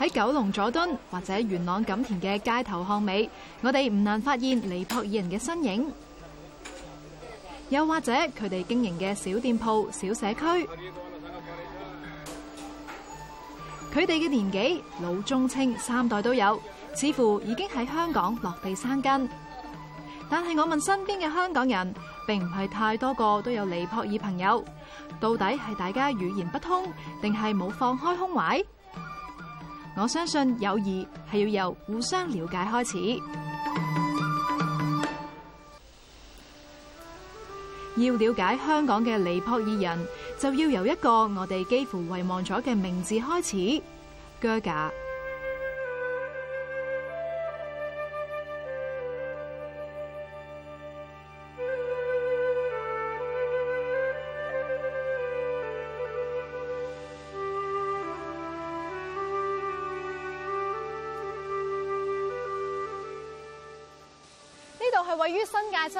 喺九龙佐敦或者元朗锦田嘅街头巷尾，我哋唔难发现尼泊尔人嘅身影，又或者佢哋经营嘅小店铺、小社区。佢哋嘅年纪老中青三代都有，似乎已经喺香港落地生根。但系我问身边嘅香港人，并唔系太多个都有尼泊尔朋友。到底系大家语言不通，定系冇放开胸怀？我相信友谊系要由互相了解开始。要了解香港嘅尼泊尔人，就要由一个我哋几乎遗忘咗嘅名字开始 g e r g a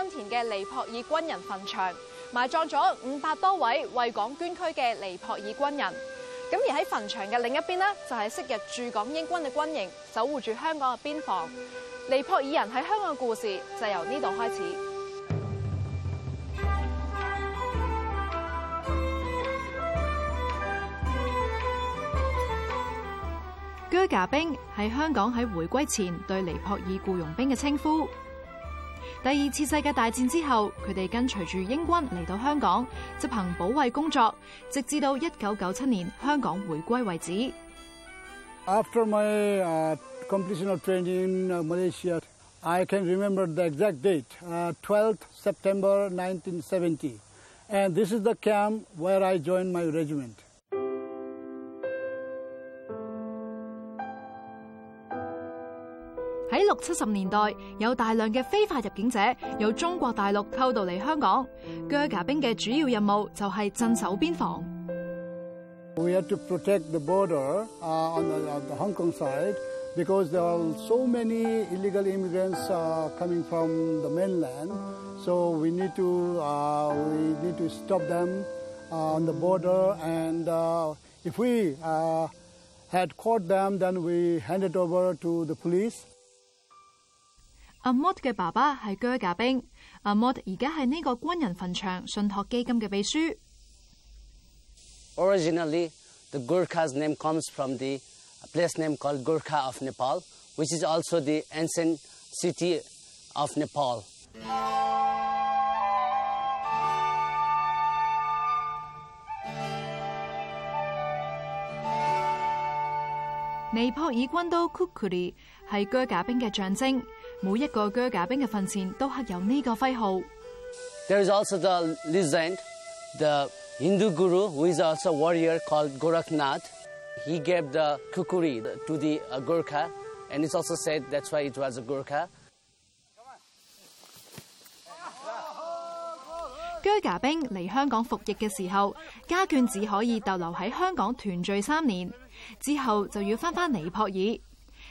新田嘅尼泊尔军人坟场埋葬咗五百多位为港捐躯嘅尼泊尔军人。咁而喺坟场嘅另一边呢，就系昔日驻港英军嘅军营，守护住香港嘅边防。尼泊尔人喺香港嘅故事就由呢度开始。居格兵系香港喺回归前对尼泊尔雇佣兵嘅称呼。第二次世界大战之后，佢哋跟随住英军嚟到香港执行保卫工作，直至到一九九七年香港回归为止。After my completion of training in Malaysia, I can remember the exact date, t w e l f t h September nineteen seventy, and this is the camp where I joined my regiment. We had to protect the border uh, on the Hong Kong side because there are so many illegal immigrants uh, coming from the mainland. So we need to uh, we need to stop them on the border. And if we had caught them, then we handed over to the police. 阿 Mod 嘅爸爸係鋸甲兵。阿 Mod 而家系呢个军人坟场信托基金嘅秘书。Originally, the Gurkha's name comes from the place name called Gurkha of Nepal, which is also the ancient city of Nepal。尼泊尔军刀爾軍都庫庫利係鋸甲兵嘅象征。每一个鋸甲兵嘅墳前都刻有呢个徽号。There is also the legend, the Hindu guru who is also warrior called Goraknath. He gave the kukuri to the Gurkha, and it's also said that's why it was a Gurkha. 鋸甲兵嚟香港服役嘅时候，家眷只可以逗留喺香港团聚三年，之后就要翻返尼泊尔。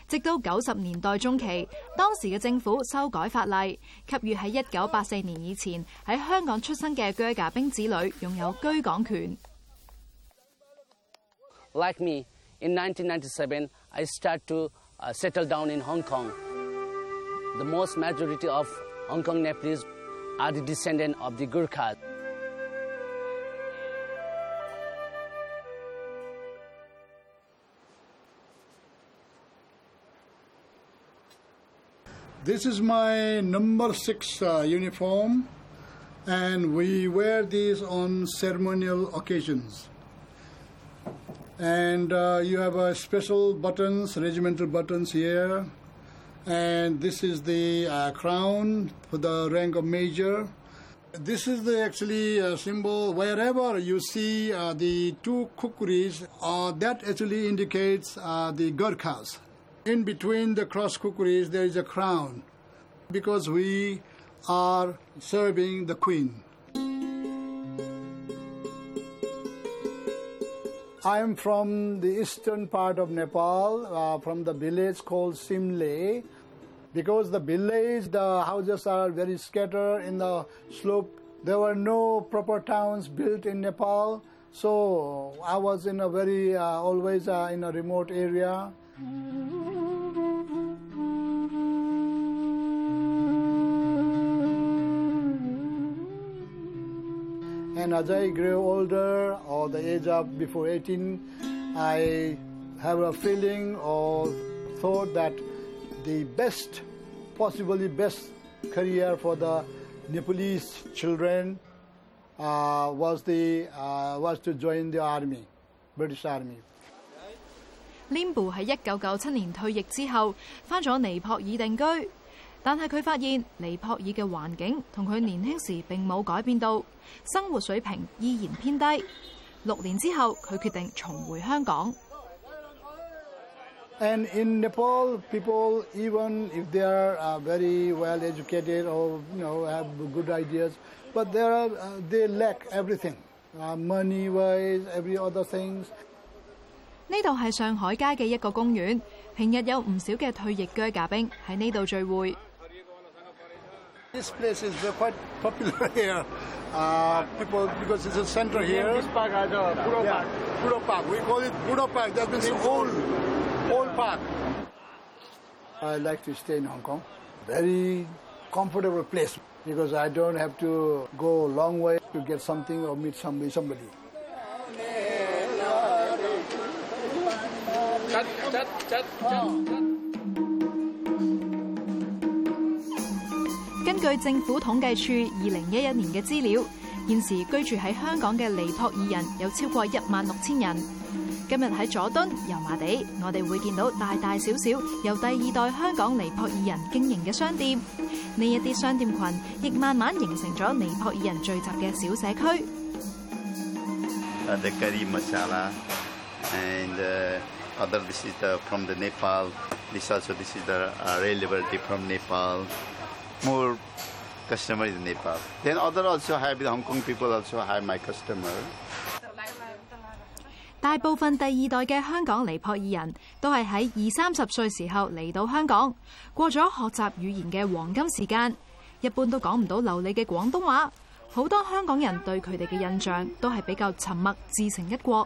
直到九十年代中期，當時嘅政府修改法例，給予喺一九八四年以前喺香港出生嘅居家兵子女擁有居港權。This is my number six uh, uniform, and we wear these on ceremonial occasions. And uh, you have uh, special buttons, regimental buttons here, and this is the uh, crown for the rank of major. This is the actually uh, symbol. Wherever you see uh, the two kukris, uh, that actually indicates uh, the Gurkhas in between the cross kukris, there is a crown because we are serving the queen. I am from the eastern part of Nepal, uh, from the village called Simle. Because the village, the houses are very scattered in the slope. There were no proper towns built in Nepal, so I was in a very uh, always uh, in a remote area. And as I grew older, or the age of before 18, I have a feeling or thought that the best, possibly best career for the Nepalese children uh, was the uh, was to join the army, British Army. Limbu 但系佢发现尼泊尔嘅环境同佢年轻时并冇改变到，生活水平依然偏低。六年之后，佢决定重回香港。And in Nepal, people even if they are very well educated or you know have good ideas, but there they lack everything, money-wise, every other things. 呢度系上海街嘅一个公园，平日有唔少嘅退役軍閥兵喺呢度聚会。This place is uh, quite popular here. Uh, people, because it's a center here. This park a yeah. Park. Park. We call it Budo Park. That means old, old park. I like to stay in Hong Kong. Very comfortable place because I don't have to go a long way to get something or meet somebody. somebody. Chat, chat, chat, chat. Oh. 据政府统计处二零一一年嘅资料，现时居住喺香港嘅尼泊尔人有超过一万六千人。今日喺佐敦、油麻地，我哋会见到大大小小由第二代香港尼泊尔人经营嘅商店。呢一啲商店群，亦慢慢形成咗尼泊尔人聚集嘅小社区。大部分第二代嘅香港尼泊尔人都系喺二三十岁时候嚟到香港，过咗学习语言嘅黄金时间，一般都讲唔到流利嘅广东话。好多香港人对佢哋嘅印象都系比较沉默，自成一国。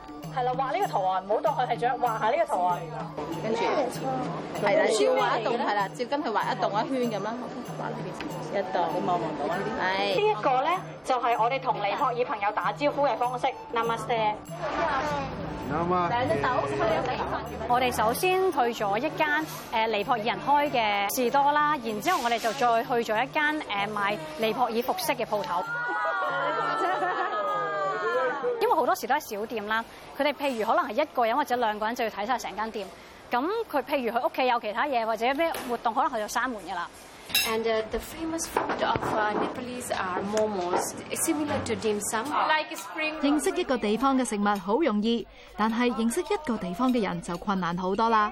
係啦，畫呢個圖案，唔好當佢係雀，画下呢個圖案。跟住系啦，先畫一栋系係啦，照跟佢畫一栋一圈咁啦，畫一圈，一望望到啊？係。呢一個咧就係我哋同尼泊爾朋友打招呼嘅方式，Namaste。a m a s t e n 我哋首先去咗一間诶尼泊爾人開嘅士多啦，然之後我哋就再去咗一間诶卖尼泊爾服飾嘅鋪頭。因為好多時都係小店啦，佢哋譬如可能係一個人或者兩個人就要睇晒成間店。咁佢譬如佢屋企有其他嘢或者咩活動，可能佢就閂門㗎啦。認識一個地方嘅食物好容易，但係認識一個地方嘅人就困難好多啦。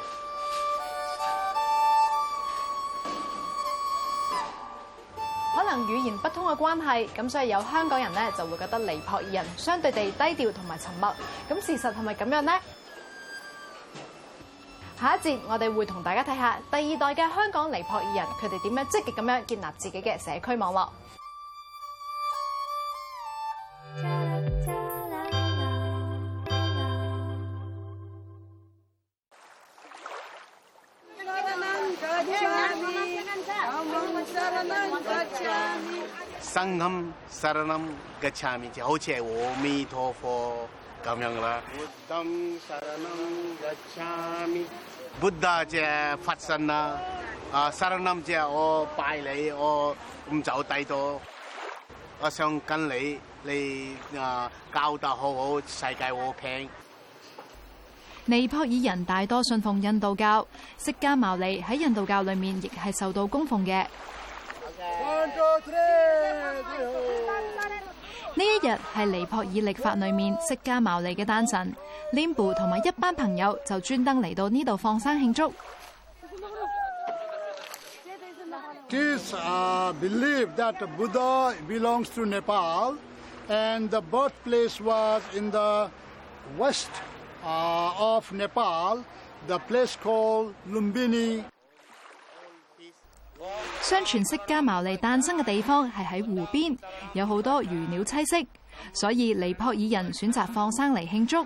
語言不通嘅關係，咁所以有香港人咧就會覺得尼泊爾人相對地低調同埋沉默。咁事實係咪咁樣呢？下一節我哋會同大家睇下第二代嘅香港尼泊爾人，佢哋點樣積極咁樣建立自己嘅社區網絡。生哼、沙拉姆、吉祥咪，即好似阿阿弥陀佛咁樣啦。三哼、沙拉姆、吉祥阿佛陀即係法身啦。啊，沙拉姆即係我拜你，我唔走低咗，我想跟你你啊教得好好，世界和平。尼泊爾人大多信奉印度教，釋迦牟尼喺印度教裏面亦係受到供奉嘅。呢一日系尼泊尔历法里面释迦牟尼嘅诞辰，Limbu 同埋一班朋友就专登嚟到呢度放生庆祝。Kids, ah, believe that Buddha belongs to Nepal, and the birthplace was in the west ah of Nepal, the place called Lumbini. 相传释迦牟尼诞生嘅地方系喺湖边，有好多鱼鸟栖息，所以尼泊尔人选择放生嚟庆祝。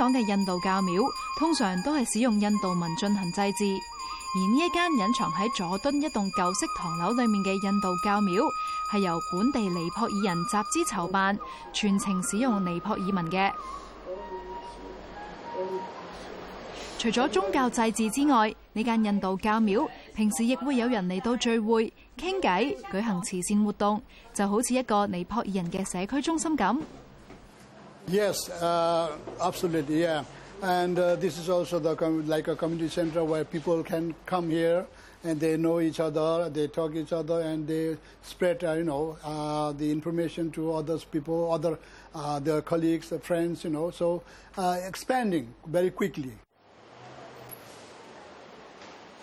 港嘅印度教庙通常都系使用印度文进行祭祀，而呢一间隐藏喺佐敦一栋旧式唐楼里面嘅印度教庙，系由本地尼泊尔人集资筹办，全程使用尼泊尔文嘅。除咗宗教祭祀之外，呢间印度教庙平时亦会有人嚟到聚会、倾偈、举行慈善活动，就好似一个尼泊尔人嘅社区中心咁。Yes, uh, absolutely, yeah. And uh, this is also the like a community center where people can come here and they know each other, they talk each other, and they spread, uh, you know, uh, the information to others people, other uh, their colleagues, their friends, you know. So uh, expanding very quickly.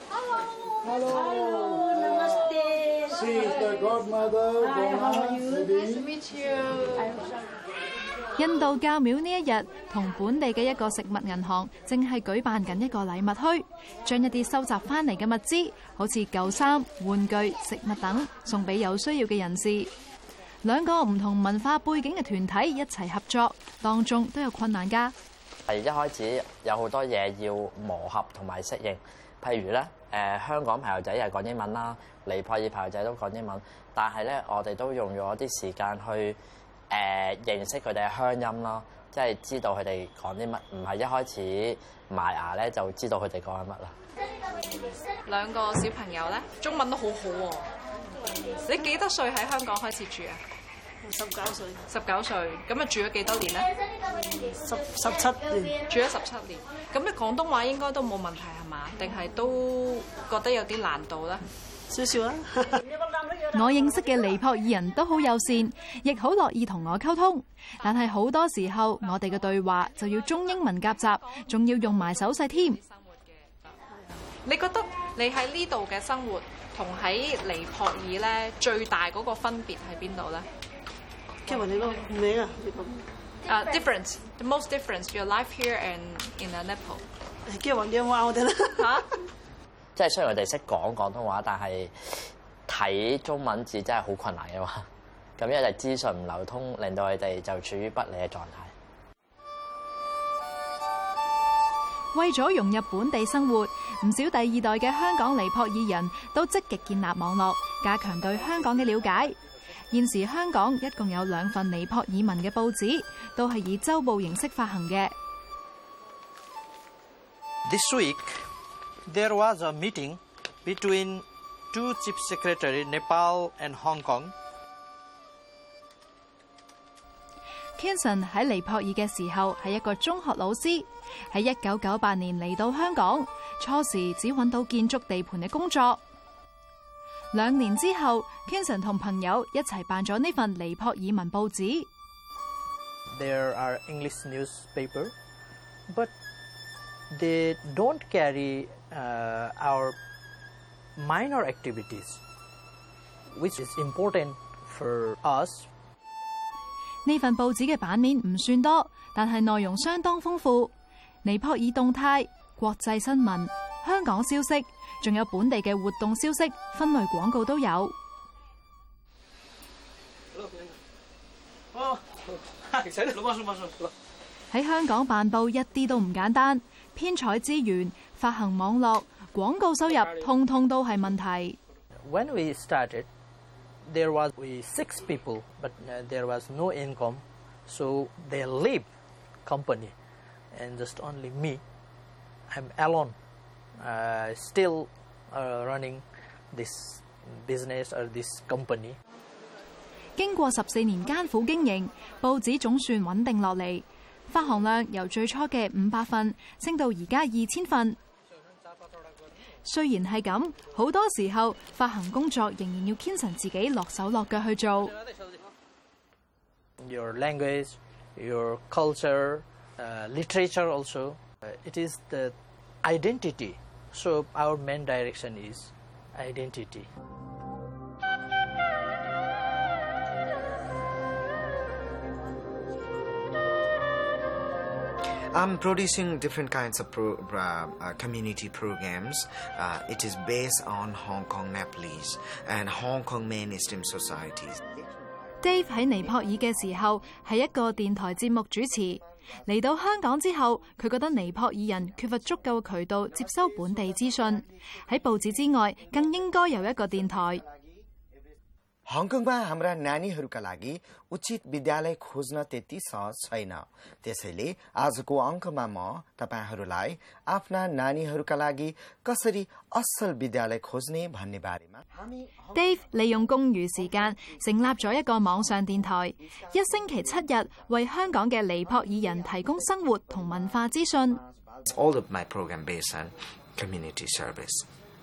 Hello. Hello. Hello. Namaste. She is the godmother. Hi, how are you? Nice to meet you. 印度教廟呢一日同本地嘅一個食物銀行正係舉辦緊一個禮物区，將一啲收集翻嚟嘅物資，好似舊衫、玩具、食物等，送俾有需要嘅人士。兩個唔同文化背景嘅團體一齊合作，當中都有困難㗎。系一開始有好多嘢要磨合同埋適應，譬如咧，誒香港朋友仔又講英文啦，尼泊爾朋友仔都講英文，但係咧，我哋都用咗啲時間去。誒認識佢哋嘅鄉音咯，即係知道佢哋講啲乜，唔係一開始埋牙咧就知道佢哋講緊乜啦。兩個小朋友咧，中文都好好喎。你幾多歲喺香港開始住啊？十九歲。十九歲，咁啊住咗幾多年咧？十十七年，住咗十七年。咁你廣東話應該都冇問題係嘛？定係都覺得有啲難度咧？少少啦。我认识嘅尼泊尔人都好友善，亦好乐意同我沟通。但系好多时候，我哋嘅对话就要中英文夹杂，仲要用埋手势添。你觉得你喺呢度嘅生活同喺尼泊尔咧最大嗰個分别喺边度咧 k e 你講名啊？啊，difference，the most difference your life here and in t Nepal。k e v 你問我哋啦嚇？即系虽然我哋识讲广东话，但系。睇中文字真係好困難嘅嘛，咁一係資訊唔流通，令到佢哋就處於不利嘅狀態。為咗融入本地生活，唔少第二代嘅香港尼泊爾人都積極建立網絡，加強對香港嘅了解。現時香港一共有兩份尼泊爾文嘅報紙，都係以周報形式發行嘅。This week there was a meeting between Two chief s e c r e t a r i Nepal and Hong Kong. Ken s o n 喺尼泊尔嘅时候系一个中学老师，喺一九九八年嚟到香港，初时只搵到建筑地盘嘅工作。两年之后，Ken s o n 同朋友一齐办咗呢份尼泊尔文报纸。There are English n e w s p a p e r but they don't carry our. minor activities, which is important for us。呢份报纸嘅版面唔算多，但系内容相当丰富。尼泊尔动态、国际新闻、香港消息，仲有本地嘅活动消息，分类广告都有。喺香港办报一啲都唔简单。編採資源、發行網絡、廣告收入，通通都係問題。When we started, there was six people, but there was no income, so they leave company, and just only me. I'm alone. Still running this business or this company。經過十四年艱苦經營，報紙總算穩定落嚟。发行量由最初嘅五百份升到而家二千份。虽然系咁，好多时候发行工作仍然要坚持自己落手落脚去做。Your language, your culture, uh literature also, it is the identity. So our main direction is identity. I'm producing different kinds of pro, community programs. it is based on Hong Kong Nepalese and Hong Kong mainstream societies. Dave 喺尼泊尔嘅时候系一个电台节目主持。嚟到香港之后，佢觉得尼泊尔人缺乏足够渠道接收本地资讯，喺报纸之外，更应该有一个电台。香港吧，我们的奶奶和老阿姨，учит відділі ходження тіті сац свайна. त्यसैले आजको अ क म ा म त प ा ई ह र ल ा ई आफ्ना नानी ह र क ल ा ग कसरी असल विद्यालय खोज्ने भन्ने बारेमा. a v e 利用空余时 m 成立了一个网上电台，一星期七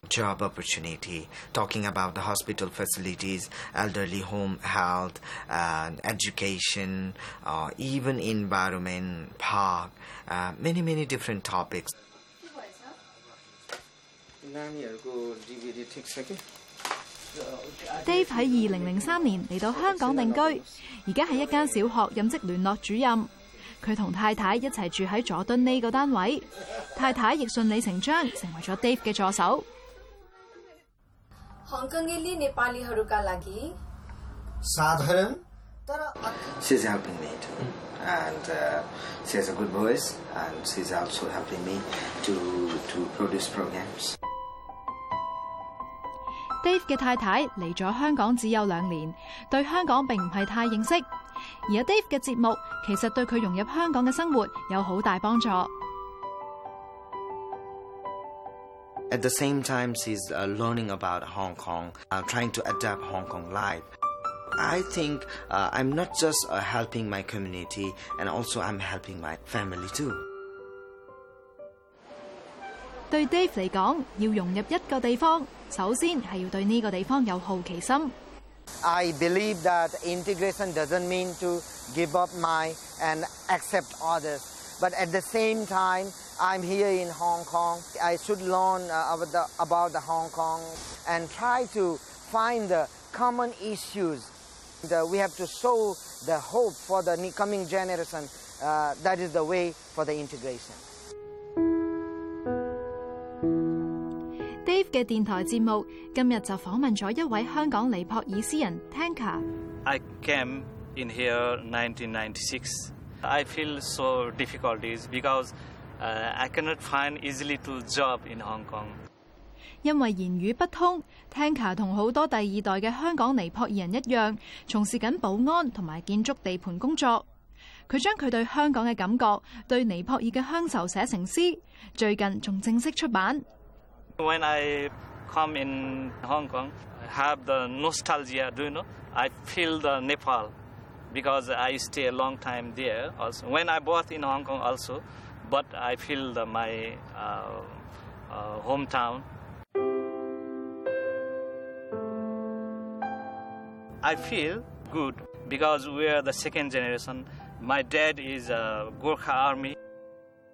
job opportunity，talking about the hospital facilities, elderly home, health, education, even e n v i r o n m e n t Park, many many different topics. Dave 喺二零零三年嚟到香港定居，而家喺一间小学任职联络主任。佢同太太一齐住喺佐敦呢个单位，太太亦顺理成章成为咗 Dave 嘅助手。Hong Kongerly Nepali Haruka Laggi，Sadharan，she's helping me and she's a good voice and she's also helping me to to produce programs. Dave 嘅太太嚟咗香港只有两年，对香港并唔系太认识，而阿 Dave 嘅节目其实对佢融入香港嘅生活有好大帮助。At the same time, she's uh, learning about Hong Kong, uh, trying to adapt Hong Kong life. I think uh, I'm not just uh, helping my community, and also I'm helping my family too. 對 Dave believe that integration doesn't mean to give up my and accept others, but at the same time. I'm here in Hong Kong. I should learn uh, about, the, about the Hong Kong and try to find the common issues. The, we have to show the hope for the coming generation. Uh, that is the way for the integration. Dave Tanka。I came in here 1996. I feel so difficulties because I cannot find easy little job in Hong Kong。因为言语不通，Tanka 同好多第二代嘅香港尼泊尔人一样，从事紧保安同埋建筑地盘工作。佢将佢对香港嘅感觉，对尼泊尔嘅乡愁写成诗，最近仲正式出版。When I come in Hong Kong, I have the nostalgia, do you know. I feel the Nepal because I stay a long time there. Also, when I bought in Hong Kong, also. but I feel the, my uh, uh, hometown. I feel good because we are the second generation. My dad is a Gurkha army.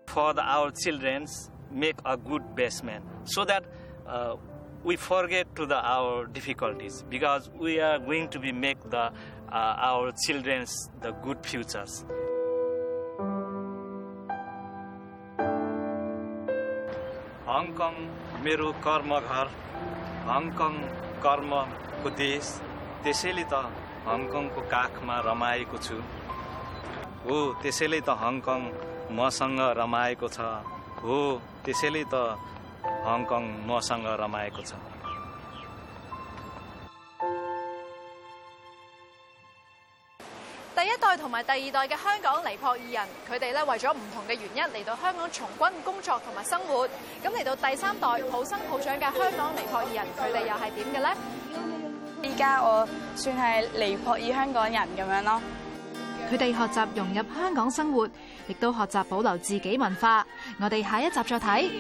For the, our children, make a good basement so that uh, we forget to the, our difficulties because we are going to be make the, uh, our children the good futures. Hong Kong मेरो कर्म घर हङकङ कर्मको देश त्यसैले त हङकङको काखमा रमाएको छु हो त्यसैले त हङकङ मसँग रमाएको छ हो त्यसैले त हङकङ मसँग रमाएको छ 同埋第二代嘅香港尼泊尔人，佢哋咧为咗唔同嘅原因嚟到香港从军工作同埋生活。咁嚟到第三代普生普长嘅香港尼泊尔人，佢哋又系点嘅咧？依家我算系尼泊尔香港人咁样咯。佢哋学习融入香港生活，亦都学习保留自己文化。我哋下一集再睇。